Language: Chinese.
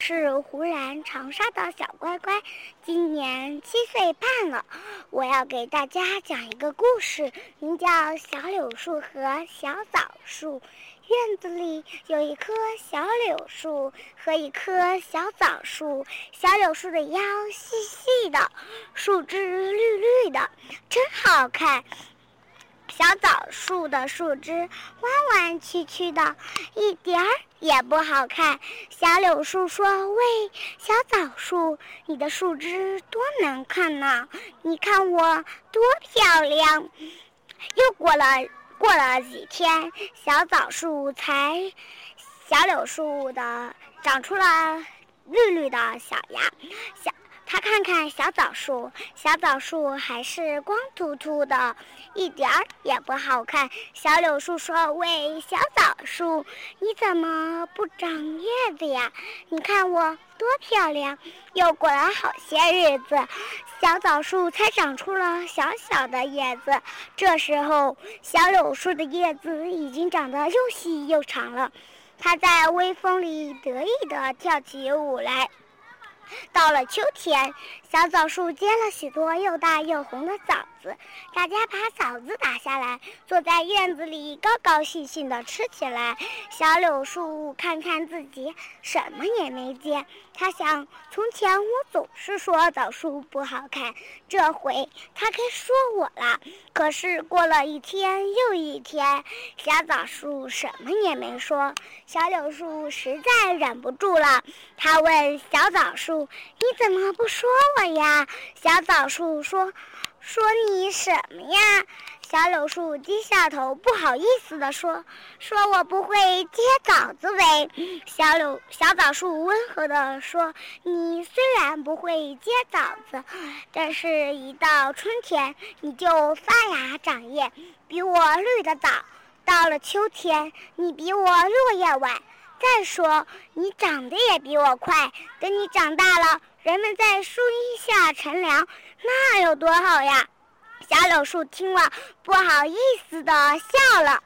是湖南长沙的小乖乖，今年七岁半了。我要给大家讲一个故事，名叫《小柳树和小枣树》。院子里有一棵小柳树和一棵小枣树。小柳树的腰细细的，树枝绿绿的，真好看。小枣树的树枝弯弯曲曲的，一点儿也不好看。小柳树说：“喂，小枣树，你的树枝多难看呐！你看我多漂亮。”又过了过了几天，小枣树才小柳树的长出了绿绿的小芽。小他看看小枣树，小枣树还是光秃秃的，一点儿也不好看。小柳树说：“喂，小枣树，你怎么不长叶子呀？你看我多漂亮！”又过了好些日子，小枣树才长出了小小的叶子。这时候，小柳树的叶子已经长得又细又长了，它在微风里得意地跳起舞来。到了秋天，小枣树结了许多又大又红的枣。子，大家把枣子打下来，坐在院子里高高兴兴地吃起来。小柳树看看自己，什么也没结。他想：从前我总是说枣树不好看，这回他该说我了。可是过了一天又一天，小枣树什么也没说。小柳树实在忍不住了，他问小枣树：“你怎么不说我呀？”小枣树说：“说你什么呀？”小柳树低下头，不好意思地说：“说我不会结枣子呗。”小柳小枣树温和地说：“你虽然不会结枣子，但是一到春天你就发芽长叶，比我绿得早。到了秋天，你比我落叶晚。再说，你长得也比我快。等你长大了，人们在树荫下乘凉，那有多好呀！”小柳树听了，不好意思的笑了。